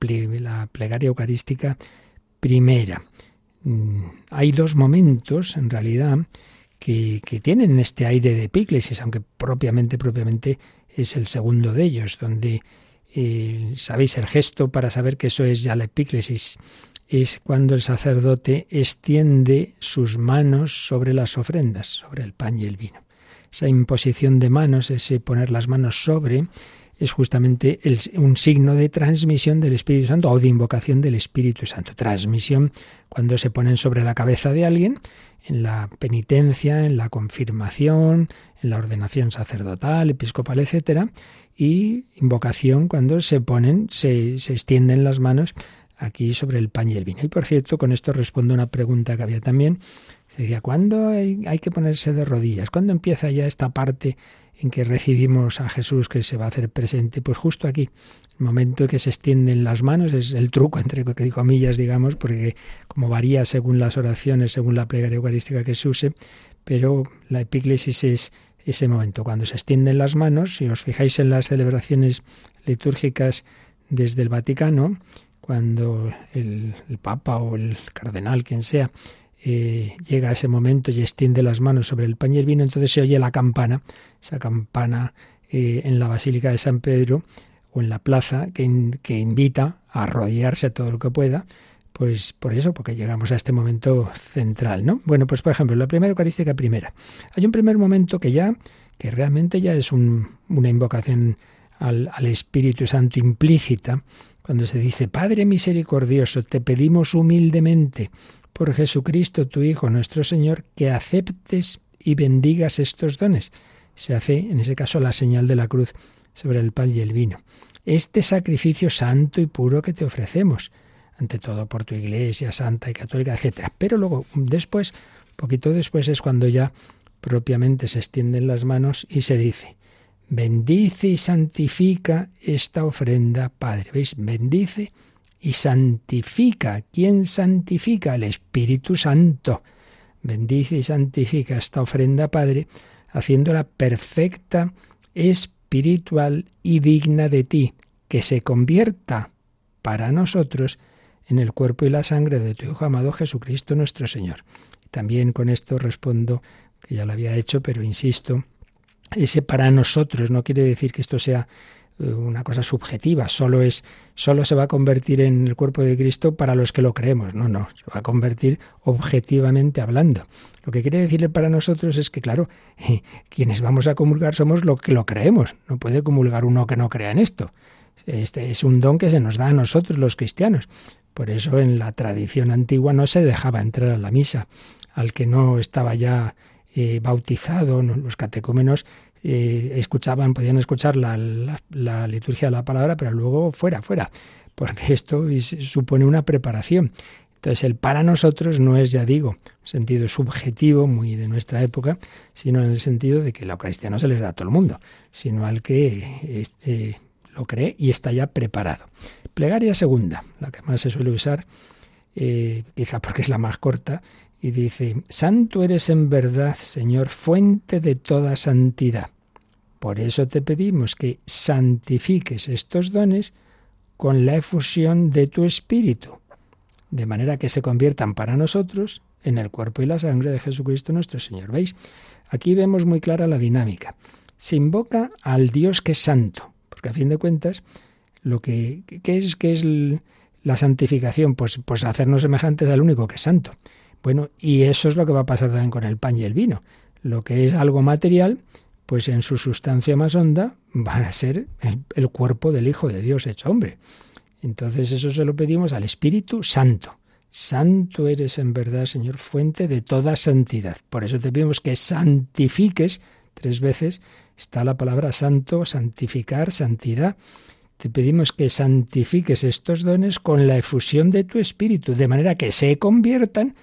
plegaria eucarística primera. Mm, hay dos momentos, en realidad, que, que, tienen este aire de epíclesis, aunque propiamente, propiamente es el segundo de ellos, donde eh, sabéis el gesto para saber que eso es ya la epíclesis es cuando el sacerdote extiende sus manos sobre las ofrendas, sobre el pan y el vino. Esa imposición de manos, ese poner las manos sobre, es justamente un signo de transmisión del Espíritu Santo o de invocación del Espíritu Santo. Transmisión cuando se ponen sobre la cabeza de alguien, en la penitencia, en la confirmación, en la ordenación sacerdotal, episcopal, etcétera, y invocación cuando se ponen, se, se extienden las manos aquí sobre el pan y el vino. Y por cierto, con esto respondo una pregunta que había también. Se decía, ¿cuándo hay, hay, que ponerse de rodillas? ¿Cuándo empieza ya esta parte en que recibimos a Jesús que se va a hacer presente? Pues justo aquí, el momento en que se extienden las manos, es el truco entre comillas, digamos, porque como varía según las oraciones, según la plegaria eucarística que se use, pero la epíclesis es ese momento, cuando se extienden las manos, si os fijáis en las celebraciones litúrgicas desde el Vaticano, cuando el, Papa o el Cardenal, quien sea, eh, llega a ese momento y extiende las manos sobre el pan y el vino, entonces se oye la campana, esa campana eh, en la Basílica de San Pedro o en la plaza que, que invita a arrodillarse todo lo que pueda, pues por eso, porque llegamos a este momento central, ¿no? Bueno, pues por ejemplo, la primera Eucarística primera. Hay un primer momento que ya, que realmente ya es una invocación al, al Espíritu Santo implícita, cuando se dice, Padre misericordioso, te pedimos humildemente por Jesucristo, tu Hijo, nuestro Señor, que aceptes y bendigas estos dones. Se hace, en ese caso, la señal de la cruz sobre el pan y el vino. Este sacrificio santo y puro que te ofrecemos ante todo por tu iglesia santa y católica, etcétera. Pero luego, después, poquito después es cuando ya propiamente se extienden las manos y se dice, bendice y santifica esta ofrenda, Padre. ¿Veis? Bendice y santifica. ¿Quién santifica? El Espíritu Santo. Bendice y santifica esta ofrenda, Padre, haciéndola perfecta, espiritual y digna de ti, que se convierta para nosotros en el cuerpo y la sangre de tu Hijo amado Jesucristo nuestro Señor. También con esto respondo, que ya lo había hecho, pero insisto, ese para nosotros no quiere decir que esto sea eh, una cosa subjetiva, solo es solo se va a convertir en el cuerpo de Cristo para los que lo creemos. No, no, se va a convertir objetivamente hablando. Lo que quiere decirle para nosotros es que claro, quienes vamos a comulgar somos los que lo creemos. No puede comulgar uno que no crea en esto. Este es un don que se nos da a nosotros los cristianos. Por eso en la tradición antigua no se dejaba entrar a la misa al que no estaba ya eh, bautizado. Los catecúmenos eh, escuchaban, podían escuchar la, la, liturgia de la palabra, pero luego fuera, fuera, porque esto supone una preparación. Entonces el para nosotros no es, ya digo, un sentido subjetivo, muy de nuestra época, sino en el sentido de que la Eucaristía no se les da a todo el mundo, sino al que este, lo cree y está ya preparado. Plegaria segunda, la que más se suele usar, eh, quizá porque es la más corta, y dice, Santo eres en verdad, Señor, fuente de toda santidad. Por eso te pedimos que santifiques estos dones con la efusión de tu Espíritu, de manera que se conviertan para nosotros en el cuerpo y la sangre de Jesucristo nuestro Señor. ¿Veis? Aquí vemos muy clara la dinámica. Se invoca al Dios que es santo, porque a fin de cuentas lo que ¿qué es es la santificación, pues pues hacernos semejantes al único que es santo. Bueno, y eso es lo que va a pasar también con el pan y el vino. Lo que es algo material, pues en su sustancia más honda van a ser el, cuerpo del Hijo de Dios hecho hombre. Entonces eso se lo pedimos al Espíritu Santo, Santo eres en verdad, Señor, fuente de toda santidad. Por eso te pedimos que santifiques tres veces. Está la palabra santo, santificar, santidad. Te pedimos que santifiques estos dones con la efusión de tu Espíritu, de manera que se conviertan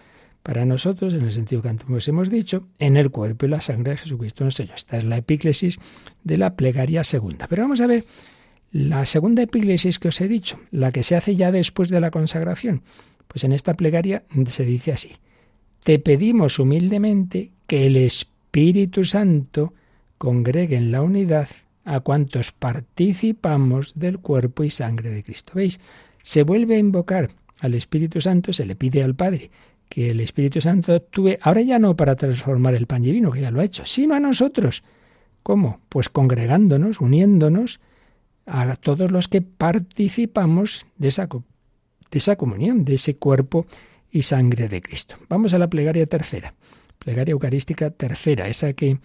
para nosotros, en el sentido que antes hemos dicho, en el cuerpo y la sangre de Jesucristo nuestro Señor. Esta es la epíclesis de la plegaria segunda. Pero vamos a ver la segunda epíclesis que os he dicho, la que se hace ya después de la consagración. Pues en esta plegaria se dice así, te pedimos humildemente que el Espíritu Santo congregue en la unidad a cuantos participamos del cuerpo y sangre de Cristo. ¿Veis? Se vuelve a invocar al Espíritu Santo, se le pide al Padre que el Espíritu Santo actúe, ahora ya no para transformar el pan divino, que ya lo ha hecho, sino a nosotros. ¿Cómo? Pues congregándonos, uniéndonos a todos los que participamos de esa de esa comunión, de ese cuerpo y sangre de Cristo. Vamos a la plegaria tercera, plegaria eucarística tercera, esa que,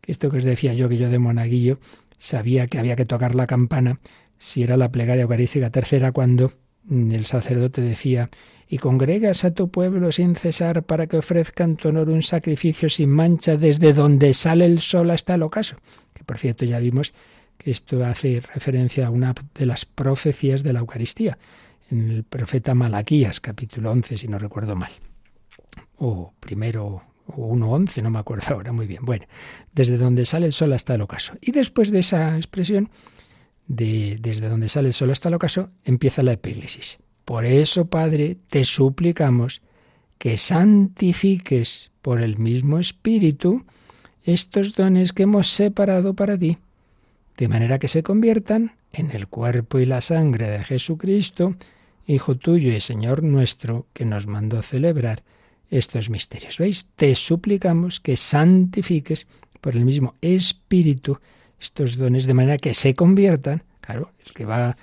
que esto que os decía yo, que yo de monaguillo sabía que había que tocar la campana, si era la plegaria eucarística tercera cuando el sacerdote decía, y congregas a tu pueblo sin cesar para que ofrezcan tu honor un sacrificio sin mancha desde donde sale el sol hasta el ocaso. Que por cierto ya vimos que esto hace referencia a una de las profecías de la Eucaristía en el profeta Malaquías, capítulo 11, si no recuerdo mal. O primero, o 1.11, no me acuerdo ahora muy bien. Bueno, desde donde sale el sol hasta el ocaso. Y después de esa expresión, de desde donde sale el sol hasta el ocaso, empieza la epíglesis. Por eso, Padre, te suplicamos que santifiques por el mismo Espíritu estos dones que hemos separado para ti, de manera que se conviertan en el cuerpo y la sangre de Jesucristo, Hijo tuyo y Señor nuestro, que nos mandó celebrar estos misterios. ¿Veis? Te suplicamos que santifiques por el mismo Espíritu estos dones de manera que se conviertan, claro, el que va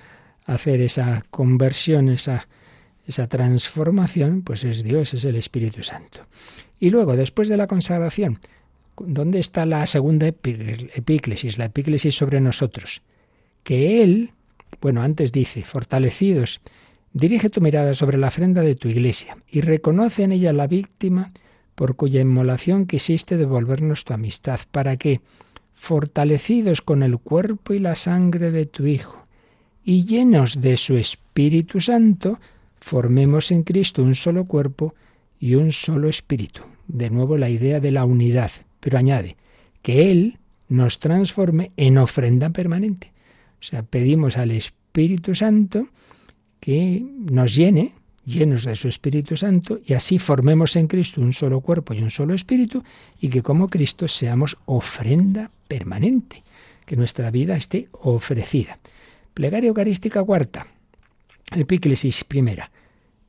hacer esa conversión, esa, esa transformación, pues es Dios, es el Espíritu Santo. Y luego, después de la consagración, ¿dónde está la segunda epíclesis, la epíclesis sobre nosotros? Que Él, bueno, antes dice, fortalecidos Dirige tu mirada sobre la ofrenda de tu iglesia y reconoce en ella la víctima por cuya inmolación quisiste devolvernos tu amistad, para que, fortalecidos con el cuerpo y la sangre de tu Hijo, y llenos de su Espíritu Santo, formemos en Cristo un solo cuerpo y un solo espíritu. De nuevo la idea de la unidad, pero añade, que Él nos transforme en ofrenda permanente. O sea, pedimos al Espíritu Santo que nos llene, llenos de su Espíritu Santo, y así formemos en Cristo un solo cuerpo y un solo espíritu, y que como Cristo seamos ofrenda permanente, que nuestra vida esté ofrecida. Plegaria Eucarística cuarta, Epíclesis primera.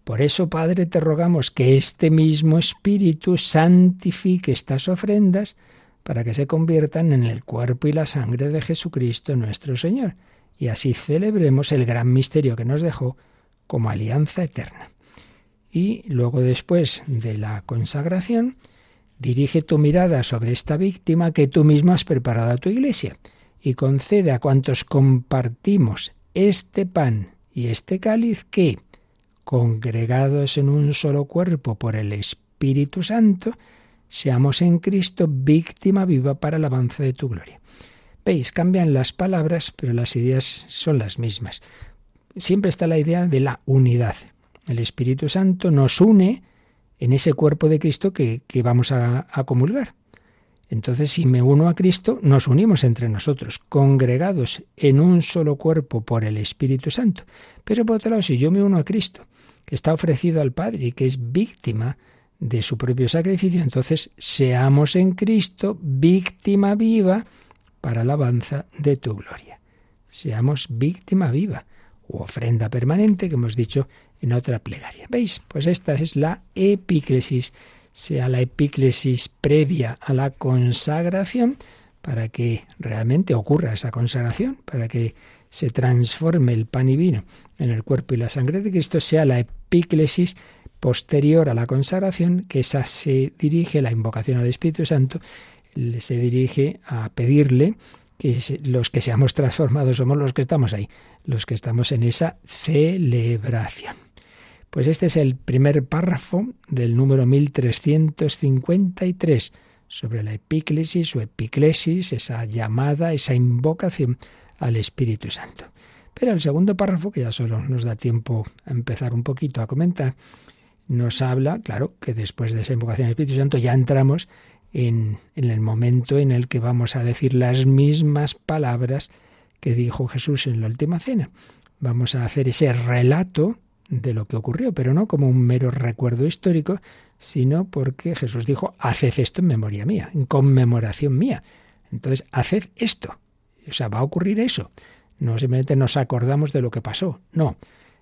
Por eso, Padre, te rogamos que este mismo Espíritu santifique estas ofrendas para que se conviertan en el cuerpo y la sangre de Jesucristo nuestro Señor y así celebremos el gran misterio que nos dejó como alianza eterna. Y luego después de la consagración, dirige tu mirada sobre esta víctima que tú mismo has preparado a tu iglesia y concede a cuantos compartimos este pan y este cáliz que, congregados en un solo cuerpo por el Espíritu Santo, seamos en Cristo víctima viva para el avance de tu gloria. Veis, cambian las palabras, pero las ideas son las mismas. Siempre está la idea de la unidad. El Espíritu Santo nos une en ese cuerpo de Cristo que, vamos a, a comulgar. Entonces, si me uno a Cristo, nos unimos entre nosotros, congregados en un solo cuerpo por el Espíritu Santo. Pero por otro lado, si yo me uno a Cristo, que está ofrecido al Padre y que es víctima de su propio sacrificio, entonces seamos en Cristo víctima viva para alabanza de tu gloria. Seamos víctima viva u ofrenda permanente que hemos dicho en otra plegaria. ¿Veis? Pues esta es la epíclesis, sea la epíclesis previa a la consagración, para que realmente ocurra esa consagración, para que se transforme el pan y vino en el cuerpo y la sangre de Cristo, sea la epíclesis posterior a la consagración, que esa se dirige, la invocación al Espíritu Santo, se dirige a pedirle que los que seamos transformados somos los que estamos ahí, los que estamos en esa celebración. Pues este es el primer párrafo del número 1353 sobre la epíclesis o epiclesis, esa llamada, esa invocación al Espíritu Santo. Pero el segundo párrafo, que ya solo nos da tiempo a empezar un poquito a comentar, nos habla, claro, que después de esa invocación al Espíritu Santo ya entramos en, en, el momento en el que vamos a decir las mismas palabras que dijo Jesús en la última cena. Vamos a hacer ese relato de lo que ocurrió, pero no como un mero recuerdo histórico, sino porque Jesús dijo, haced esto en memoria mía, en conmemoración mía. Entonces, haced esto. O sea, va a ocurrir eso. No simplemente nos acordamos de lo que pasó, no.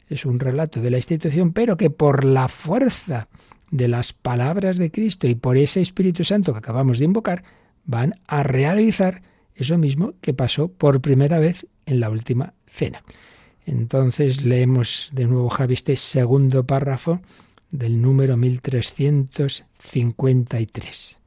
Es un relato de la institución, pero que por la fuerza de las palabras de Cristo y por ese Espíritu Santo que acabamos de invocar, van a realizar eso mismo que pasó por primera vez en la última cena. Entonces leemos de nuevo, Javi, este segundo párrafo del número 1353.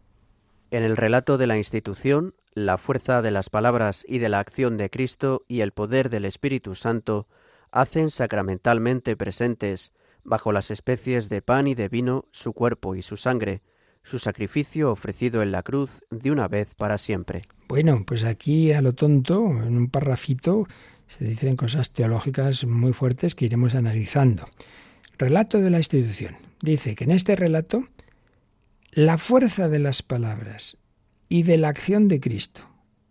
En el relato de la institución, la fuerza de las palabras y de la acción de Cristo y el poder del Espíritu Santo hacen sacramentalmente presentes, bajo las especies de pan y de vino, su cuerpo y su sangre, su sacrificio ofrecido en la cruz de una vez para siempre. Bueno, pues aquí a lo tonto, en un parrafito, se dicen cosas teológicas muy fuertes que iremos analizando. Relato de la institución. Dice que en este relato la fuerza de las palabras y de la acción de Cristo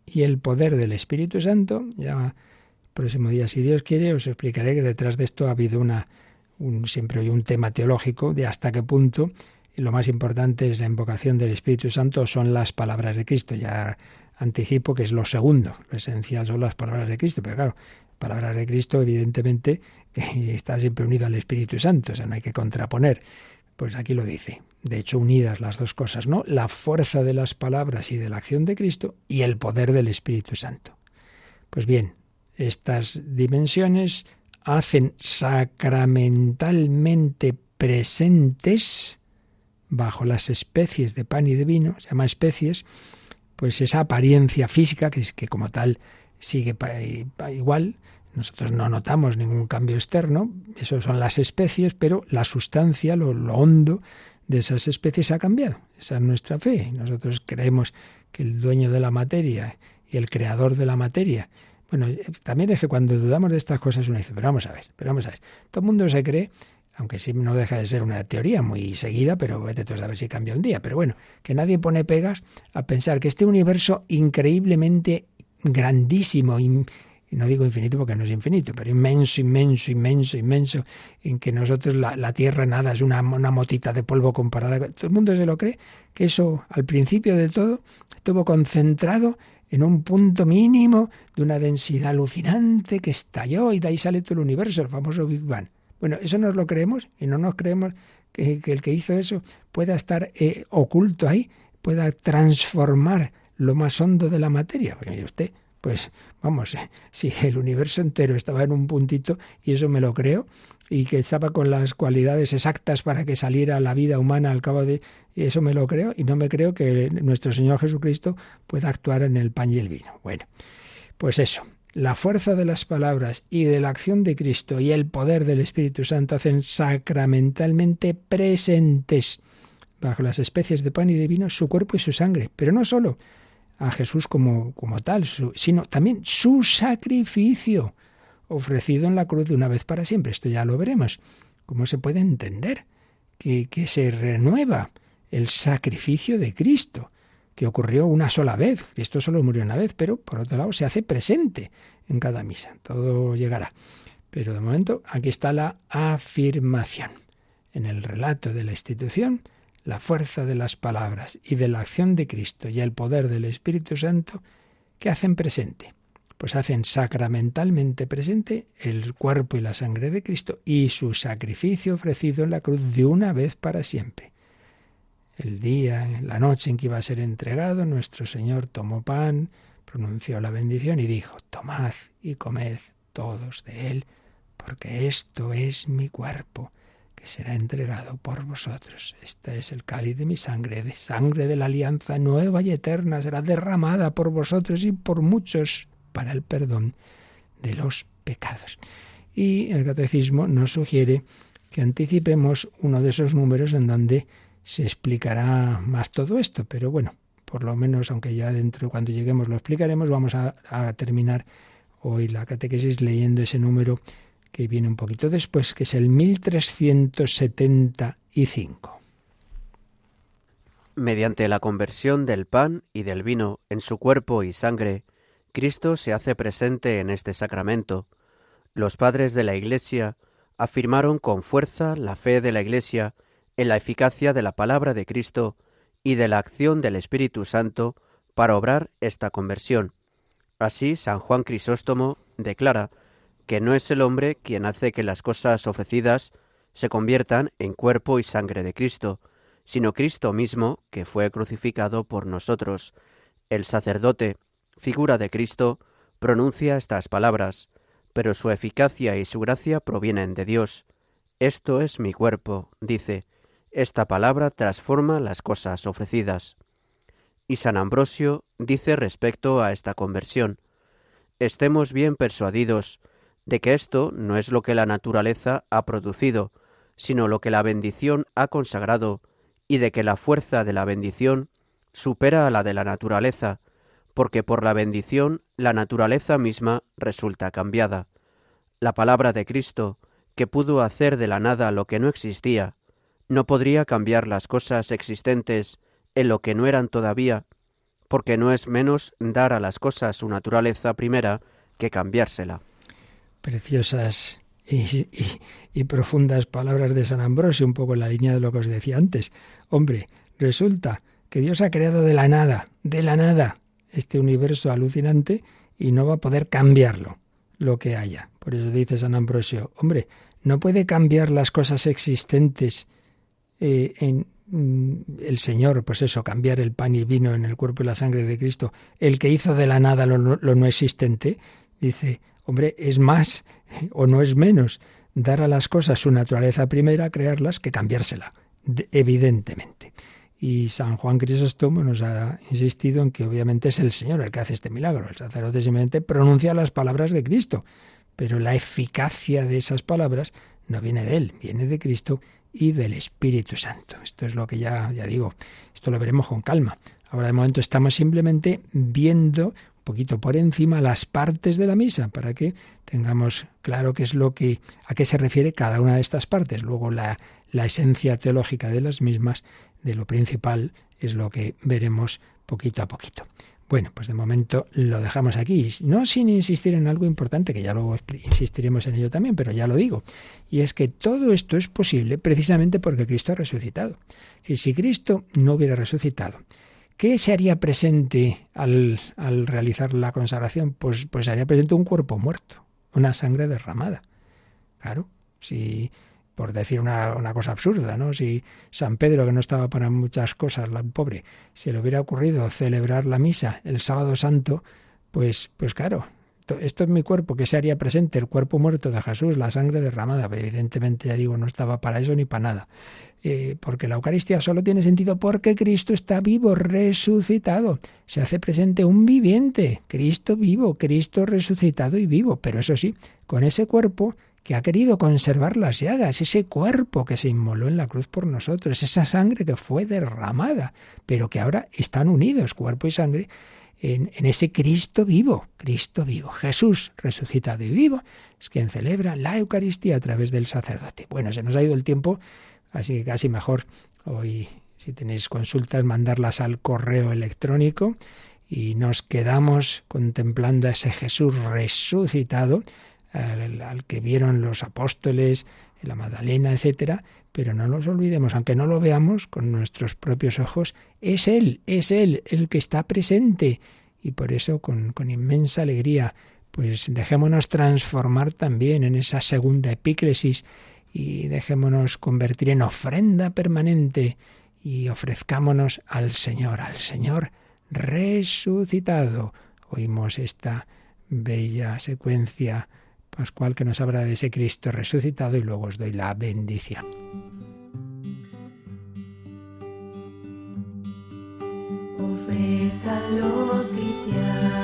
y el poder del Espíritu Santo, ya el próximo día, si Dios quiere, os explicaré que detrás de esto ha habido una, un, siempre hay un tema teológico de hasta qué punto, y lo más importante es la invocación del Espíritu Santo, son las palabras de Cristo. Ya anticipo que es lo segundo, lo esencial son las palabras de Cristo, pero claro, palabras de Cristo evidentemente está siempre unido al Espíritu Santo, o sea, no hay que contraponer. Pues aquí lo dice. De hecho, unidas las dos cosas, ¿no? La fuerza de las palabras y de la acción de Cristo y el poder del Espíritu Santo. Pues bien, estas dimensiones hacen sacramentalmente presentes bajo las especies de pan y de vino, se llama especies, pues esa apariencia física, que es que como tal sigue igual, nosotros no notamos ningún cambio externo, eso son las especies, pero la sustancia, lo, lo hondo de esas especies ha cambiado. Esa es nuestra fe. Nosotros creemos que el dueño de la materia y el creador de la materia. Bueno, también es que cuando dudamos de estas cosas uno dice, pero vamos a ver, pero vamos a ver. Todo el mundo se cree aunque sí no deja de ser una teoría muy seguida, pero vete tú a ver si cambia un día. Pero bueno, que nadie pone pegas a pensar que este universo increíblemente grandísimo, y no digo infinito porque no es infinito, pero inmenso, inmenso, inmenso, inmenso, en que nosotros la, Tierra nada es una, una, motita de polvo comparada. Todo el mundo se lo cree, que eso al principio de todo estuvo concentrado en un punto mínimo de una densidad alucinante que estalló y de ahí sale todo el universo, el famoso Big Bang. Bueno, eso nos lo creemos y no nos creemos que, el que hizo eso pueda estar eh, oculto ahí, pueda transformar lo más hondo de la materia. Pues usted, pues vamos, si el universo entero estaba en un puntito y eso me lo creo, y que estaba con las cualidades exactas para que saliera la vida humana al cabo de... Eso me lo creo y no me creo que nuestro Señor Jesucristo pueda actuar en el pan y el vino. Bueno, pues eso, la fuerza de las palabras y de la acción de Cristo y el poder del Espíritu Santo hacen sacramentalmente presentes bajo las especies de pan y de vino su cuerpo y su sangre, pero no solo a Jesús como, como tal, sino también su sacrificio ofrecido en la cruz de una vez para siempre. Esto ya lo veremos. ¿Cómo se puede entender que, que se renueva el sacrificio de Cristo? Que ocurrió una sola vez. Cristo solo murió una vez, pero por otro lado se hace presente en cada misa. Todo llegará. Pero de momento aquí está la afirmación. En el relato de la institución, la fuerza de las palabras y de la acción de Cristo y el poder del Espíritu Santo que hacen presente. Pues hacen sacramentalmente presente el cuerpo y la sangre de Cristo y su sacrificio ofrecido en la cruz de una vez para siempre el día, la noche en que iba a ser entregado, nuestro Señor tomó pan, pronunció la bendición y dijo, tomad y comed todos de él, porque esto es mi cuerpo, que será entregado por vosotros. Este es el cáliz de mi sangre, de sangre de la alianza nueva y eterna, será derramada por vosotros y por muchos para el perdón de los pecados. Y el catecismo nos sugiere que anticipemos uno de esos números en donde se explicará más todo esto, pero bueno, por lo menos, aunque ya dentro, cuando lleguemos lo explicaremos, vamos a, terminar hoy la catequesis leyendo ese número que viene un poquito después, que es el 1375. Mediante la conversión del pan y del vino en su cuerpo y sangre, Cristo se hace presente en este sacramento. Los padres de la Iglesia afirmaron con fuerza la fe de la Iglesia en la eficacia de la palabra de Cristo y de la acción del Espíritu Santo para obrar esta conversión. Así, San Juan Crisóstomo declara que no es el hombre quien hace que las cosas ofrecidas se conviertan en cuerpo y sangre de Cristo, sino Cristo mismo, que fue crucificado por nosotros. El sacerdote, figura de Cristo, pronuncia estas palabras, pero su eficacia y su gracia provienen de Dios. Esto es mi cuerpo, dice. Esta palabra transforma las cosas ofrecidas. Y San Ambrosio dice respecto a esta conversión, estemos bien persuadidos de que esto no es lo que la naturaleza ha producido, sino lo que la bendición ha consagrado, y de que la fuerza de la bendición supera a la de la naturaleza, porque por la bendición la naturaleza misma resulta cambiada. La palabra de Cristo, que pudo hacer de la nada lo que no existía, no podría cambiar las cosas existentes en lo que no eran todavía, porque no es menos dar a las cosas su naturaleza primera que cambiársela preciosas y, profundas palabras de San Ambrosio, un poco en la línea de lo que os decía antes. Hombre, resulta que Dios ha creado de la nada, de la nada, este universo alucinante y no va a poder cambiarlo, lo que haya. Por eso dice San Ambrosio, hombre, no puede cambiar las cosas existentes eh, en mm, el Señor, pues eso, cambiar el pan y vino en el cuerpo y la sangre de Cristo, el que hizo de la nada lo no existente, dice, Hombre, es más o no es menos dar a las cosas su naturaleza primera, crearlas, que cambiársela, evidentemente. Y San Juan Crisóstomo nos ha insistido en que obviamente es el Señor el que hace este milagro. El sacerdote simplemente pronuncia las palabras de Cristo, pero la eficacia de esas palabras no viene de él, viene de Cristo y del Espíritu Santo. Esto es lo que ya, ya digo, esto lo veremos con calma. Ahora de momento estamos simplemente viendo poquito por encima las partes de la misa para que tengamos claro qué es lo que a qué se refiere cada una de estas partes. Luego la, la esencia teológica de las mismas, de lo principal, es lo que veremos poquito a poquito. Bueno, pues de momento lo dejamos aquí, no sin insistir en algo importante, que ya luego insistiremos en ello también, pero ya lo digo, y es que todo esto es posible precisamente porque Cristo ha resucitado. Y si Cristo no hubiera resucitado, ¿Qué se haría presente al, al realizar la consagración? Pues, pues haría presente un cuerpo muerto, una sangre derramada. Claro, si por decir una, una, cosa absurda, ¿no? Si San Pedro, que no estaba para muchas cosas, la pobre, se le hubiera ocurrido celebrar la misa el sábado santo, pues, pues claro, esto es mi cuerpo, que se haría presente? El cuerpo muerto de Jesús, la sangre derramada. Evidentemente, ya digo, no estaba para eso ni para nada. Eh, porque la Eucaristía solo tiene sentido porque Cristo está vivo, resucitado. Se hace presente un viviente, Cristo vivo, Cristo resucitado y vivo. Pero eso sí, con ese cuerpo que ha querido conservar las llagas, ese cuerpo que se inmoló en la cruz por nosotros, esa sangre que fue derramada, pero que ahora están unidos, cuerpo y sangre, en, ese Cristo vivo, Cristo vivo, Jesús resucitado y vivo, es quien celebra la Eucaristía a través del sacerdote. Bueno, se nos ha ido el tiempo, así que casi mejor hoy, si tenéis consultas, mandarlas al correo electrónico y nos quedamos contemplando a ese Jesús resucitado, al, que vieron los apóstoles, la Magdalena, etcétera, pero no nos olvidemos, aunque no lo veamos con nuestros propios ojos, es Él, es Él el que está presente. Y por eso, con, con inmensa alegría, pues dejémonos transformar también en esa segunda epíclesis y dejémonos convertir en ofrenda permanente y ofrezcámonos al Señor, al Señor resucitado. Oímos esta bella secuencia pascual que nos habla de ese Cristo resucitado y luego os doy la bendición. Cristianos